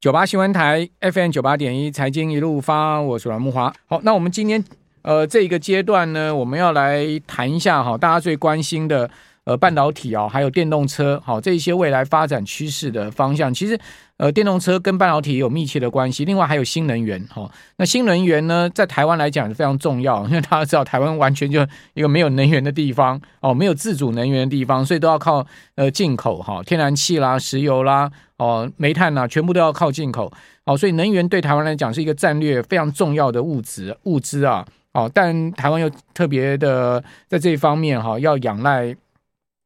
九八新闻台 FM 九八点一财经一路发，我是阮木华。好，那我们今天呃这一个阶段呢，我们要来谈一下哈，大家最关心的呃半导体啊，还有电动车，好这一些未来发展趋势的方向，其实。呃，电动车跟半导体也有密切的关系，另外还有新能源哈、哦。那新能源呢，在台湾来讲是非常重要，因为大家知道台湾完全就一个没有能源的地方哦，没有自主能源的地方，所以都要靠呃进口哈、哦，天然气啦、石油啦、哦煤炭啦，全部都要靠进口哦。所以能源对台湾来讲是一个战略非常重要的物质物资啊哦，但台湾又特别的在这一方面哈、哦，要仰赖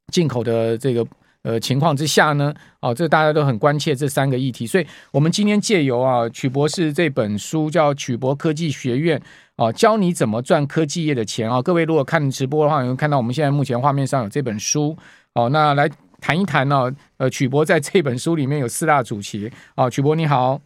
进口的这个。呃，情况之下呢，哦，这大家都很关切这三个议题，所以我们今天借由啊曲博士这本书叫《曲博科技学院》啊，教你怎么赚科技业的钱啊。各位如果看直播的话，你会看到我们现在目前画面上有这本书，哦，那来谈一谈呢，呃，曲博在这本书里面有四大主题，哦，曲博你好。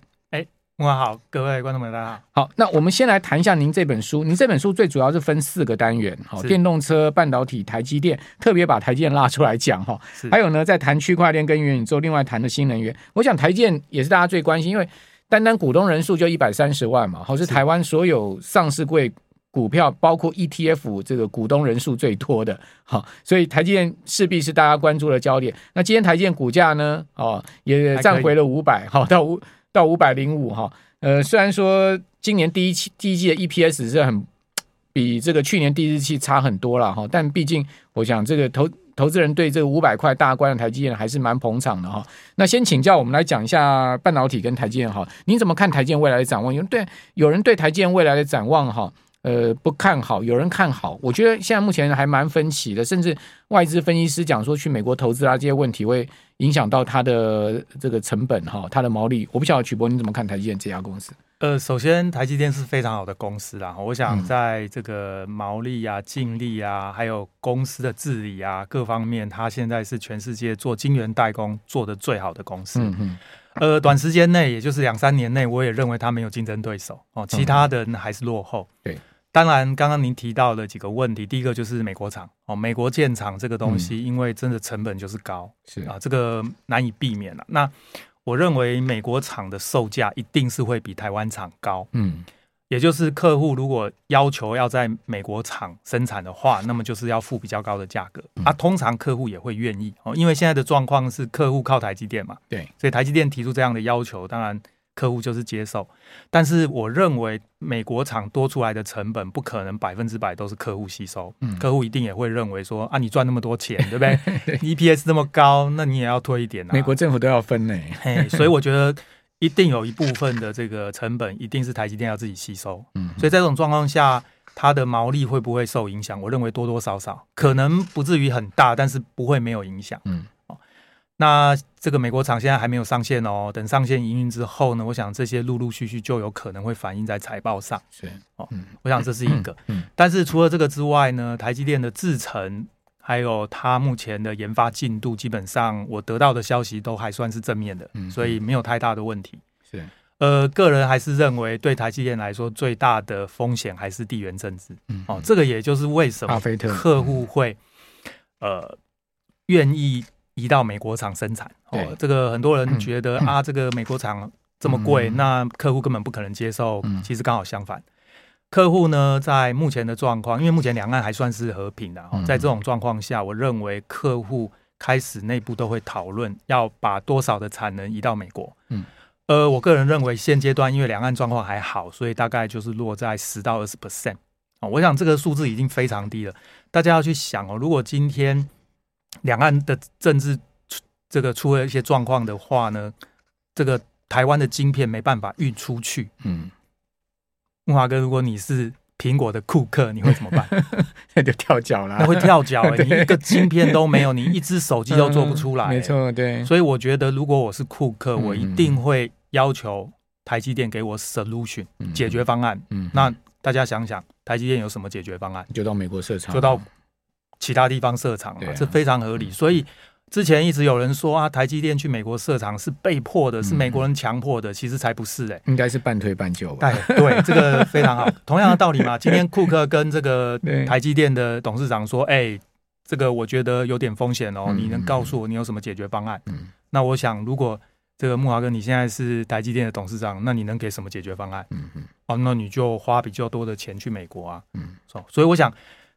哇，好，各位观众朋友，大家好。好，那我们先来谈一下您这本书。您这本书最主要是分四个单元，好，电动车、半导体、台积电，特别把台积电拉出来讲哈。还有呢，在谈区块链跟元宇宙，另外谈的新能源。我想台积电也是大家最关心，因为单单股东人数就一百三十万嘛，好，是台湾所有上市柜股票，包括 ETF 这个股东人数最多的，好，所以台积电势必是大家关注的焦点。那今天台积电股价呢，哦，也站回了五百，好，到五。到五百零五哈，呃，虽然说今年第一期第一季的 EPS 是很 比这个去年第一期差很多了哈，但毕竟我想这个投投资人对这个五百块大关的台积电还是蛮捧场的哈。那先请教我们来讲一下半导体跟台积电哈，您怎么看台积电未来的展望？有人对有人对台积电未来的展望哈？呃，不看好，有人看好。我觉得现在目前还蛮分歧的，甚至外资分析师讲说，去美国投资啊，这些问题会影响到它的这个成本哈，它的毛利。我不晓得曲博你怎么看台积电这家公司？呃，首先台积电是非常好的公司啦，我想在这个毛利啊、净利啊，还有公司的治理啊各方面，它现在是全世界做晶圆代工做的最好的公司。嗯嗯。呃，短时间内，也就是两三年内，我也认为它没有竞争对手哦，其他的还是落后。对。当然，刚刚您提到的几个问题，第一个就是美国厂哦，美国建厂这个东西，因为真的成本就是高，是啊，这个难以避免了。那我认为美国厂的售价一定是会比台湾厂高，嗯，也就是客户如果要求要在美国厂生产的话，那么就是要付比较高的价格啊。通常客户也会愿意哦，因为现在的状况是客户靠台积电嘛，对，所以台积电提出这样的要求，当然。客户就是接受，但是我认为美国厂多出来的成本不可能百分之百都是客户吸收，嗯，客户一定也会认为说啊，你赚那么多钱，对不对？EPS 这么高，那你也要推一点啊。美国政府都要分呢，嘿，所以我觉得一定有一部分的这个成本一定是台积电要自己吸收，嗯，所以在这种状况下，它的毛利会不会受影响？我认为多多少少可能不至于很大，但是不会没有影响，嗯。那这个美国厂现在还没有上线哦，等上线营运之后呢，我想这些陆陆续续就有可能会反映在财报上。是哦，我想这是一个。嗯，嗯，但是除了这个之外呢，台积电的制程还有它目前的研发进度，基本上我得到的消息都还算是正面的，嗯，所以没有太大的问题。是，呃，个人还是认为对台积电来说最大的风险还是地缘政治。嗯，哦，这个也就是为什么客户会呃愿意。移到美国厂生产哦，这个很多人觉得、嗯、啊，这个美国厂这么贵、嗯，那客户根本不可能接受。嗯、其实刚好相反，客户呢在目前的状况，因为目前两岸还算是和平的、嗯，在这种状况下，我认为客户开始内部都会讨论要把多少的产能移到美国。嗯，呃，我个人认为现阶段因为两岸状况还好，所以大概就是落在十到二十 percent。哦，我想这个数字已经非常低了。大家要去想哦，如果今天。两岸的政治出这个出了一些状况的话呢，这个台湾的晶片没办法运出去。嗯，木华哥，如果你是苹果的库克，你会怎么办？那 就跳脚了，那会跳脚、欸。你一个晶片都没有，你一只手机都做不出来、欸。没错，对。所以我觉得，如果我是库克，我一定会要求台积电给我 solution 解决方案。嗯，那大家想想，台积电有什么解决方案？就到美国设厂，就到。其他地方设厂嘛，这非常合理。所以之前一直有人说啊，台积电去美国设厂是被迫的，是美国人强迫的，其实才不是哎，应该是半推半就吧。对对，这个非常好。同样的道理嘛，今天库克跟这个 台积电的董事长说，哎，这个我觉得有点风险哦，你能告诉我你有什么解决方案？那我想，如果这个木华哥，你现在是台积电的董事长，那你能给什么解决方案？嗯嗯，哦，那你就花比较多的钱去美国啊。嗯，所以我想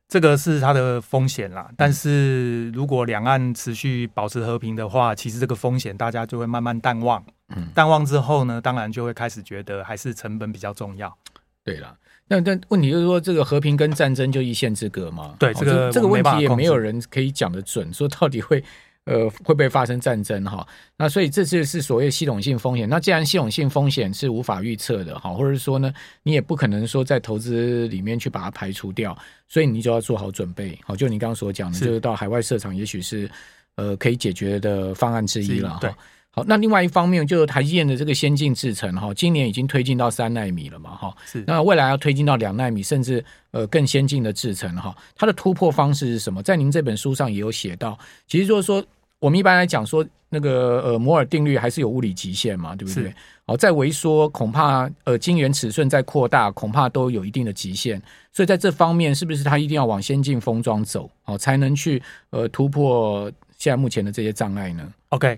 这个是它的风险啦。但是如果两岸持续保持和平的话，其实这个风险大家就会慢慢淡忘。嗯，淡忘之后呢，当然就会开始觉得还是成本比较重要。对了，那但问题就是说，这个和平跟战争就一线之隔嘛？对，这个这个问题也没有人可以讲得准，说到底会。呃，会不会发生战争哈？那所以这次是所谓系统性风险。那既然系统性风险是无法预测的哈，或者是说呢，你也不可能说在投资里面去把它排除掉，所以你就要做好准备。好，就你刚刚所讲的，就是到海外市场，也许是呃可以解决的方案之一了哈。好，那另外一方面，就是台积电的这个先进制程哈，今年已经推进到三纳米了嘛哈。是。那未来要推进到两纳米，甚至呃更先进的制程哈，它的突破方式是什么？在您这本书上也有写到，其实就是说。我们一般来讲说，那个呃摩尔定律还是有物理极限嘛，对不对？好，再萎缩，恐怕呃晶圆尺寸在扩大，恐怕都有一定的极限。所以在这方面，是不是它一定要往先进封装走，好才能去呃突破现在目前的这些障碍呢？OK。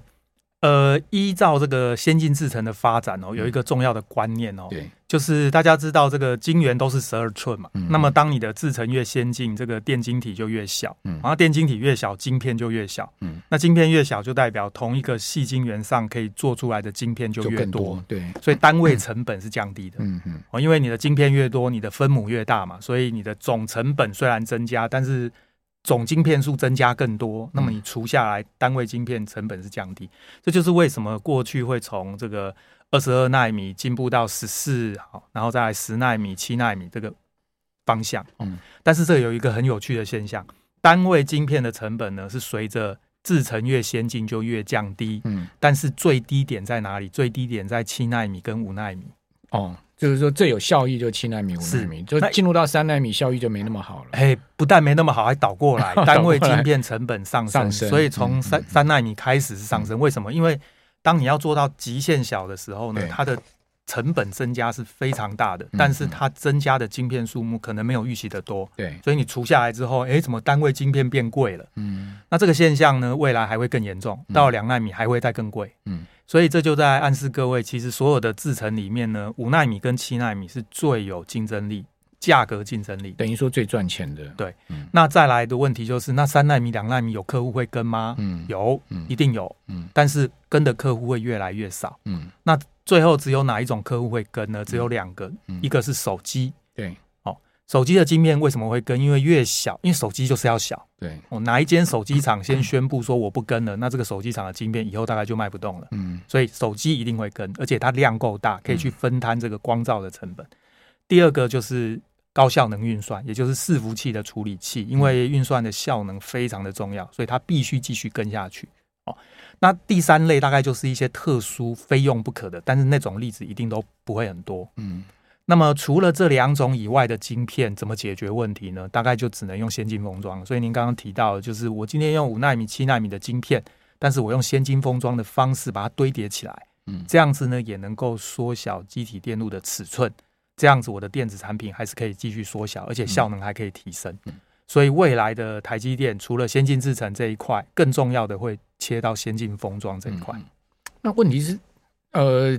呃，依照这个先进制程的发展哦，有一个重要的观念哦，对，就是大家知道这个晶圆都是十二寸嘛，嗯，那么当你的制程越先进，这个电晶体就越小，嗯，然后电晶体越小，晶片就越小，嗯，那晶片越小，就代表同一个细晶圆上可以做出来的晶片就越多，多，对，所以单位成本是降低的，嗯嗯，哦，因为你的晶片越多，你的分母越大嘛，所以你的总成本虽然增加，但是。总晶片数增加更多，那么你除下来单位晶片成本是降低，这就是为什么过去会从这个二十二纳米进步到十四，好，然后再来十纳米、七纳米这个方向。嗯，但是这有一个很有趣的现象，单位晶片的成本呢是随着制程越先进就越降低。嗯，但是最低点在哪里？最低点在七纳米跟五纳米。哦。就是说最有效益就七纳米、五纳米，就进入到三纳米效益就没那么好了。哎，不但没那么好，还倒过来，单位晶片成本上升。上升，所以从三三纳米开始是上升。为什么？因为当你要做到极限小的时候呢，它的成本增加是非常大的，但是它增加的晶片数目可能没有预期的多。对，所以你除下来之后，哎，怎么单位晶片变贵了？嗯，那这个现象呢，未来还会更严重，到两纳米还会再更贵。嗯。所以这就在暗示各位，其实所有的制程里面呢，五纳米跟七纳米是最有竞争力、价格竞争力，等于说最赚钱的。对，嗯、那再来的问题就是，那三纳米、两纳米有客户会跟吗？嗯，有，嗯，一定有，嗯，但是跟的客户会越来越少，嗯，那最后只有哪一种客户会跟呢？只有两个，嗯、一个是手机，对。手机的晶片为什么会跟？因为越小，因为手机就是要小。对，我哪一间手机厂先宣布说我不跟了，那这个手机厂的晶片以后大概就卖不动了。嗯，所以手机一定会跟，而且它量够大，可以去分摊这个光照的成本。第二个就是高效能运算，也就是伺服器的处理器，因为运算的效能非常的重要，所以它必须继续跟下去。哦，那第三类大概就是一些特殊非用不可的，但是那种例子一定都不会很多。嗯。那么除了这两种以外的晶片，怎么解决问题呢？大概就只能用先进封装。所以您刚刚提到，就是我今天用五纳米、七纳米的晶片，但是我用先进封装的方式把它堆叠起来，嗯，这样子呢也能够缩小机体电路的尺寸，这样子我的电子产品还是可以继续缩小，而且效能还可以提升。所以未来的台积电除了先进制程这一块，更重要的会切到先进封装这一块。那问题是，呃。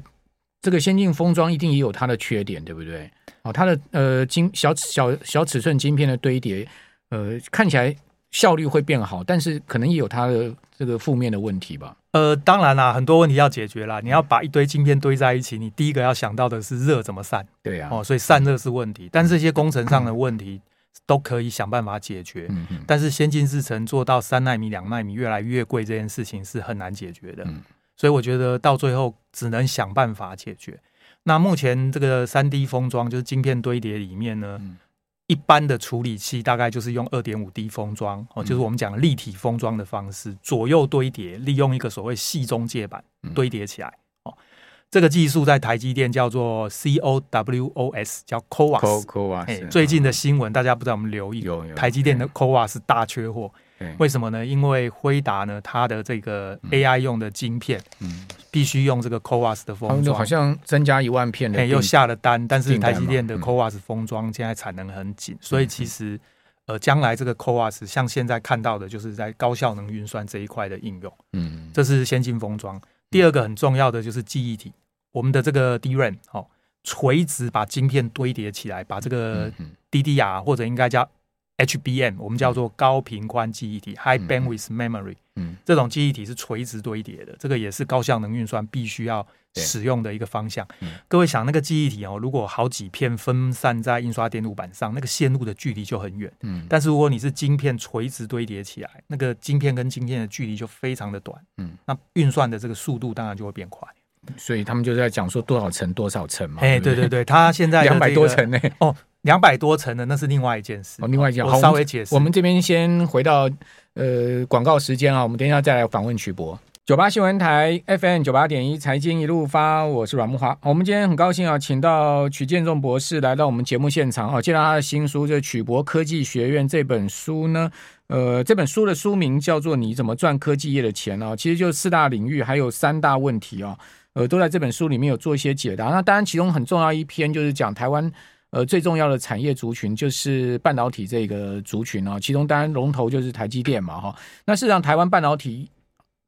这个先进封装一定也有它的缺点，对不对？哦，它的呃晶小小小尺寸晶片的堆叠，呃，看起来效率会变好，但是可能也有它的这个负面的问题吧。呃，当然啦，很多问题要解决啦。你要把一堆晶片堆在一起，你第一个要想到的是热怎么散。对呀，哦，所以散热是问题，但这些工程上的问题都可以想办法解决。嗯嗯。但是先进制程做到三纳米、两纳米越来越贵，这件事情是很难解决的。嗯。所以我觉得到最后只能想办法解决。那目前这个三 D 封装就是晶片堆叠里面呢，嗯、一般的处理器大概就是用二点五 D 封装哦，就是我们讲的立体封装的方式，左右堆叠，利用一个所谓细中介板堆叠起来哦。这个技术在台积电叫做 CoWoS，叫 CoWoS。最近的新闻大家不知道有没有留意？有有。台积电的 CoWoS 大缺货。为什么呢？因为辉达呢，它的这个 AI 用的晶片，嗯，必须用这个 CoWAS 的封装，好像增加一万片的，又下了单，但是台积电的 CoWAS 封装现在产能很紧，所以其实呃，将来这个 CoWAS 像现在看到的，就是在高效能运算这一块的应用，嗯，这是先进封装。第二个很重要的就是记忆体，我们的这个 DRAM 哦，垂直把晶片堆叠起来，把这个 DDR 或者应该叫 HBM，我们叫做高频宽记忆体 （High Bandwidth Memory）。嗯，这种记忆体是垂直堆叠的，这个也是高效能运算必须要使用的一个方向。各位想，那个记忆体哦，如果好几片分散在印刷电路板上，那个线路的距离就很远。嗯，但是如果你是晶片垂直堆叠起来，那个晶片跟晶片的距离就非常的短。嗯，那运算的这个速度当然就会变快。所以他们就在讲说多少层多少层嘛。哎，对对对，他现在两百多层呢。哦。两百多层的那是另外一件事。哦，另外一件，我稍微解释。我们这边先回到呃广告时间啊，我们等一下再来访问曲博。九八新闻台 FM 九八点一财经一路发，我是阮木华。我们今天很高兴啊，请到曲建仲博士来到我们节目现场啊，介绍他的新书，就是《曲博科技学院》这本书呢。呃，这本书的书名叫做《你怎么赚科技业的钱》啊，其实就四大领域还有三大问题啊，呃，都在这本书里面有做一些解答。那当然，其中很重要一篇就是讲台湾。呃，最重要的产业族群就是半导体这个族群啊，其中当然龙头就是台积电嘛，哈。那事实上，台湾半导体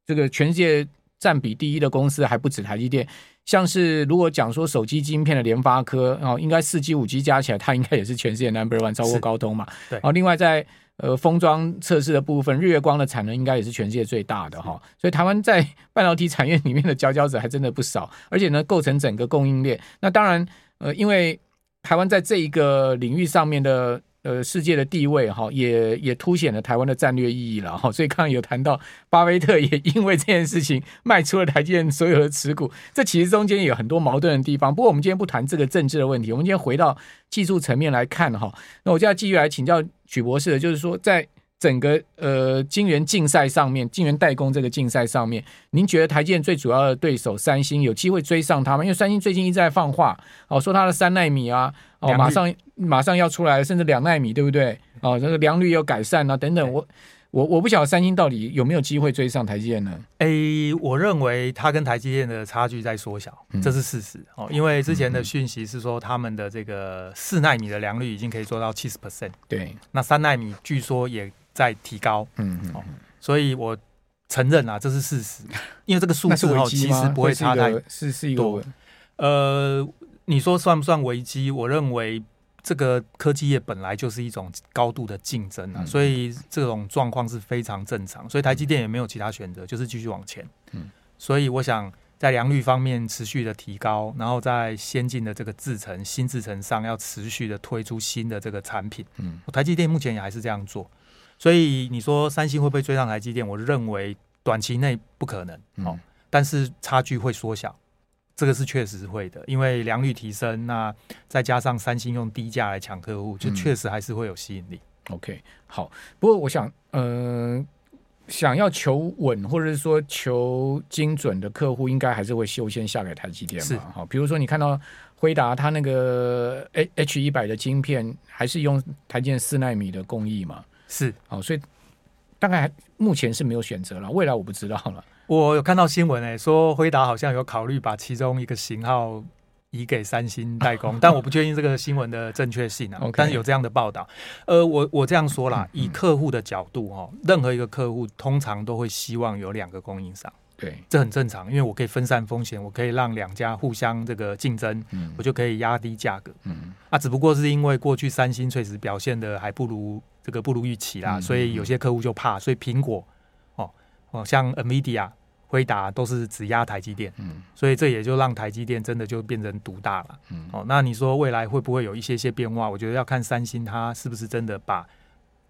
这个全世界占比第一的公司还不止台积电，像是如果讲说手机晶片的联发科哦，应该四 G、五 G 加起来，它应该也是全世界 number one，超过高通嘛。对。哦，另外在呃封装测试的部分，日月光的产能应该也是全世界最大的哈。所以台湾在 半导体产业里面的佼佼者还真的不少，而且呢，构成整个供应链。那当然，呃，因为台湾在这一个领域上面的呃世界的地位哈，也也凸显了台湾的战略意义了哈。所以刚刚有谈到巴菲特也因为这件事情卖出了台积电所有的持股，这其实中间有很多矛盾的地方。不过我们今天不谈这个政治的问题，我们今天回到技术层面来看哈。那我就要继续来请教曲博士的，就是说在。整个呃晶圆竞赛上面，晶圆代工这个竞赛上面，您觉得台积电最主要的对手三星有机会追上他吗？因为三星最近一直在放话，哦，说它的三奈米啊，哦，马上马上要出来，甚至两奈米，对不对？哦，这个良率有改善啊，等等。我我我不晓得三星到底有没有机会追上台积电呢？诶、欸，我认为它跟台积电的差距在缩小，这是事实哦。因为之前的讯息是说，他们的这个四奈米的良率已经可以做到七十 percent，对，那三奈米据说也。在提高，嗯嗯，所以我承认啊，这是事实，因为这个数字哦，其实不会差太多。是是一个，呃，你说算不算危机？我认为这个科技业本来就是一种高度的竞争啊，嗯、所以这种状况是非常正常。所以台积电也没有其他选择，就是继续往前。嗯，所以我想在良率方面持续的提高，然后在先进的这个制程、新制程上要持续的推出新的这个产品。嗯，台积电目前也还是这样做。所以你说三星会不会追上台积电？我认为短期内不可能，哦，但是差距会缩小，这个是确实是会的，因为良率提升，那再加上三星用低价来抢客户，就确实还是会有吸引力。OK，好，不过我想，呃，想要求稳或者是说求精准的客户，应该还是会优先下给台积电嘛。好，比如说你看到辉达它那个 H 一百的晶片，还是用台积电四纳米的工艺嘛。是，好，所以大概目前是没有选择了，未来我不知道了。我有看到新闻诶，说辉达好像有考虑把其中一个型号移给三星代工，但我不确定这个新闻的正确性啊。但是有这样的报道。呃，我我这样说啦，以客户的角度哈，任何一个客户通常都会希望有两个供应商。对，这很正常，因为我可以分散风险，我可以让两家互相这个竞争，嗯，我就可以压低价格，嗯，啊，只不过是因为过去三星确实表现的还不如这个不如预期啦，嗯，所以有些客户就怕，所以苹果哦哦，像 NVIDIA、辉达都是只压台积电，嗯，所以这也就让台积电真的就变成独大了，嗯，哦，那你说未来会不会有一些些变化？我觉得要看三星它是不是真的把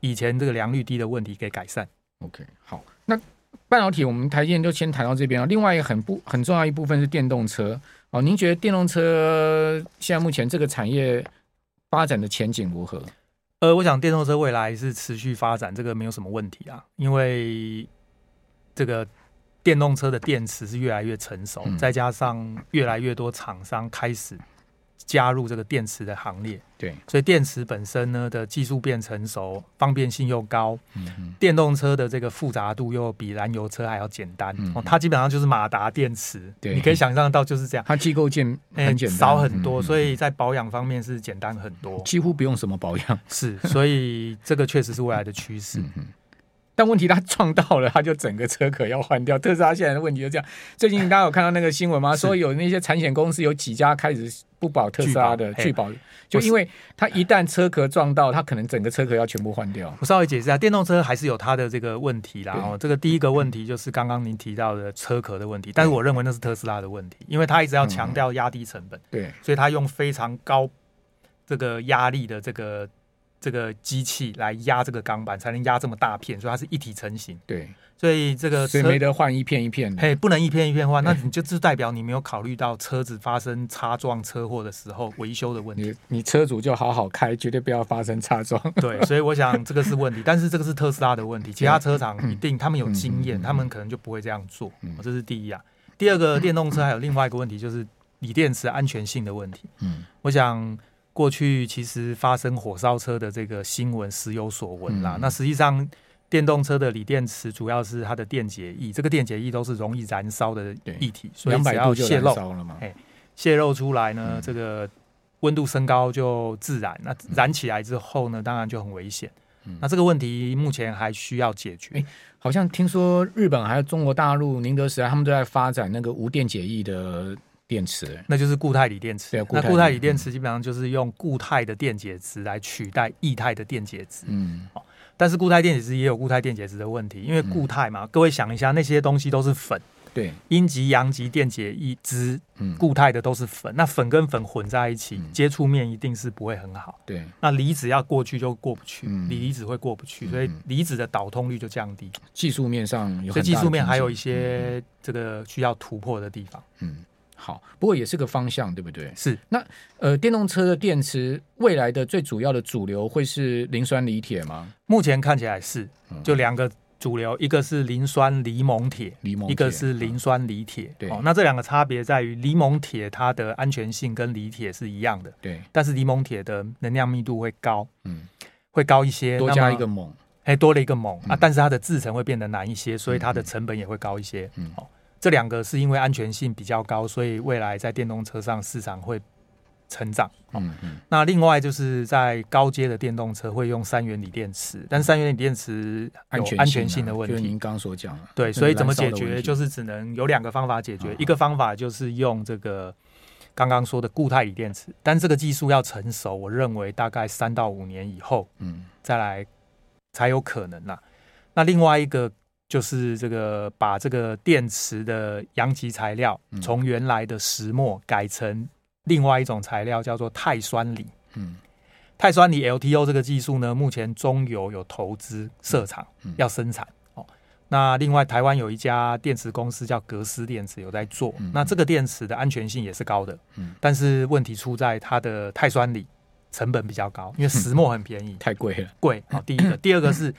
以前这个良率低的问题给改善。OK，好，那。半导体，我们台积电就先谈到这边了。另外一个很不很重要一部分是电动车哦。您觉得电动车现在目前这个产业发展的前景如何？呃，我想电动车未来是持续发展，这个没有什么问题啊。因为这个电动车的电池是越来越成熟，嗯、再加上越来越多厂商开始。加入这个电池的行列，对，所以电池本身呢的技术变成熟，方便性又高，嗯哼，电动车的这个复杂度又比燃油车还要简单，嗯、哦，它基本上就是马达电池，对，你可以想象到就是这样，它机构件很简单，少很多，所以在保养方面是简单很多，几乎不用什么保养，是，所以这个确实是未来的趋势。但问题他撞到了，他就整个车壳要换掉。特斯拉现在的问题就这样。最近大家有看到那个新闻吗？说有那些产险公司有几家开始不保特斯拉的拒保，就因为他一旦车壳撞到，他可能整个车壳要全部换掉。我稍微解释一下，电动车还是有它的这个问题啦。哦，这个第一个问题就是刚刚您提到的车壳的问题，但是我认为那是特斯拉的问题，因为他一直要强调压低成本，对，所以他用非常高这个压力的这个。这个机器来压这个钢板，才能压这么大片，所以它是一体成型。对，所以这个所以没得换一片一片的，嘿，不能一片一片换，那你就是代表你没有考虑到车子发生擦撞车祸的时候维修的问题。你你车主就好好开，绝对不要发生擦撞。对，所以我想这个是问题，但是这个是特斯拉的问题，其他车厂一定他们有经验，他们可能就不会这样做。这是第一啊。第二个，电动车还有另外一个问题，就是锂电池安全性的问题。嗯，我想。过去其实发生火烧车的这个新闻时有所闻啦。嗯、那实际上，电动车的锂电池主要是它的电解液，这个电解液都是容易燃烧的液体，所以只要泄漏了嘛，泄漏出来呢，嗯、这个温度升高就自燃。那燃起来之后呢，当然就很危险。嗯、那这个问题目前还需要解决。欸、好像听说日本还有中国大陆宁德时代，他们都在发展那个无电解液的。电池，那就是固态锂电池。那固态锂电池基本上就是用固态的电解质来取代液态的电解质。嗯，但是固态电解质也有固态电解质的问题，因为固态嘛，各位想一下，那些东西都是粉。对，阴极、阳极电解一支，嗯，固态的都是粉。那粉跟粉混在一起，接触面一定是不会很好。对，那离子要过去就过不去，锂离子会过不去，所以离子的导通率就降低。技术面上有，所以技术面还有一些这个需要突破的地方。嗯。好，不过也是个方向，对不对？是。那呃，电动车的电池未来的最主要的主流会是磷酸锂铁吗？目前看起来是，就两个主流，一个是磷酸锂锰铁，锂一个是磷酸锂铁。对。哦，那这两个差别在于，锂锰铁它的安全性跟锂铁是一样的，对。但是锂锰铁的能量密度会高，嗯，会高一些，多加一个锰，哎，多了一个锰啊，但是它的制成会变得难一些，所以它的成本也会高一些，嗯，哦。这两个是因为安全性比较高，所以未来在电动车上市场会成长。嗯嗯。那另外就是在高阶的电动车会用三元锂电池，但是三元锂电池有安全性的问题。就是您刚所讲的。对，所以怎么解决？就是只能有两个方法解决。一个方法就是用这个刚刚说的固态锂电池，但这个技术要成熟，我认为大概三到五年以后，嗯，再来才有可能啦。那另外一个。就是这个把这个电池的阳极材料从原来的石墨改成另外一种材料，叫做碳酸锂。嗯，钛酸锂 LTO 这个技术呢，目前中油有投资设厂要生产。哦，那另外台湾有一家电池公司叫格斯电池有在做。那这个电池的安全性也是高的。嗯，但是问题出在它的碳酸锂成本比较高，因为石墨很便宜，太贵了。贵。好，第一个，第二个是。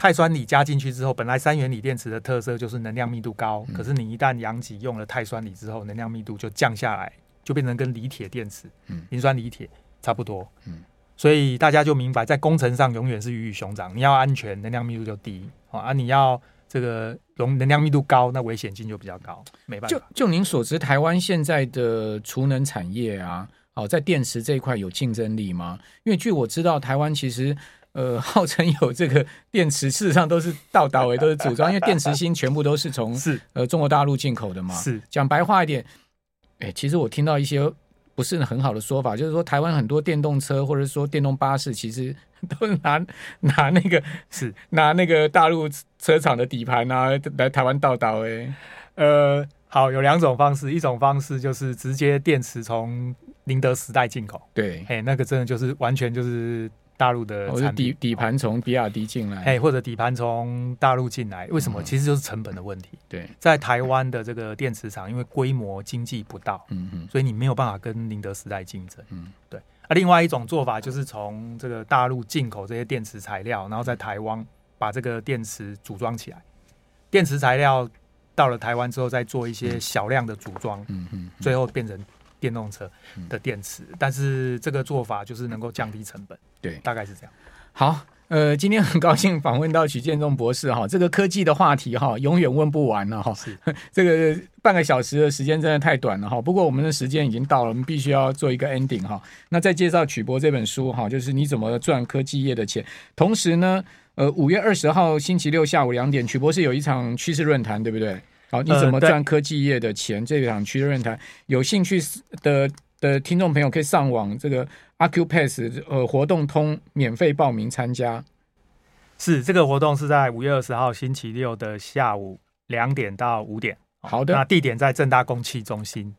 钛酸锂加进去之后，本来三元锂电池的特色就是能量密度高，嗯、可是你一旦阳极用了碳酸锂之后，能量密度就降下来，就变成跟锂铁电池、磷、嗯、酸锂铁差不多。嗯、所以大家就明白，在工程上永远是鱼与熊掌。你要安全，能量密度就低；啊，你要这个容能量密度高，那危险性就比较高。没办法。就就您所知，台湾现在的储能产业啊，哦，在电池这一块有竞争力吗？因为据我知道，台湾其实。呃，号称有这个电池，事实上都是到到尾都是组装，因为电池芯全部都是从 是呃中国大陆进口的嘛。是讲白话一点，哎，其实我听到一些不是很好的说法，就是说台湾很多电动车或者说电动巴士，其实 都是拿拿那个是拿那个大陆车厂的底盘啊来台湾倒倒。哎，呃，好，有两种方式，一种方式就是直接电池从宁德时代进口，对，哎，那个真的就是完全就是。大陆的产底底盘从比亚迪进来，哎，或者底盘从大陆进来，为什么？其实就是成本的问题。对，在台湾的这个电池厂，因为规模经济不到，嗯嗯，所以你没有办法跟宁德时代竞争。嗯，对。啊，另外一种做法就是从这个大陆进口这些电池材料，然后在台湾把这个电池组装起来。电池材料到了台湾之后，再做一些小量的组装，嗯嗯，最后变成。电动车的电池，但是这个做法就是能够降低成本，对，大概是这样。好，呃，今天很高兴访问到许建中博士哈，这个科技的话题哈，永远问不完了哈。是，这个半个小时的时间真的太短了哈。不过我们的时间已经到了，我们必须要做一个 ending 哈。那再介绍曲博这本书哈，就是你怎么赚科技业的钱。同时呢，呃，五月二十号星期六下午两点，曲博士有一场趋势论坛，对不对？好，你怎么赚科技业的钱？呃、这场趋势论坛，有兴趣的的听众朋友可以上网这个。Acupass 呃活动通免费报名参加，是这个活动是在五月二十号星期六的下午两点到五点。好的，那地点在正大公器中心。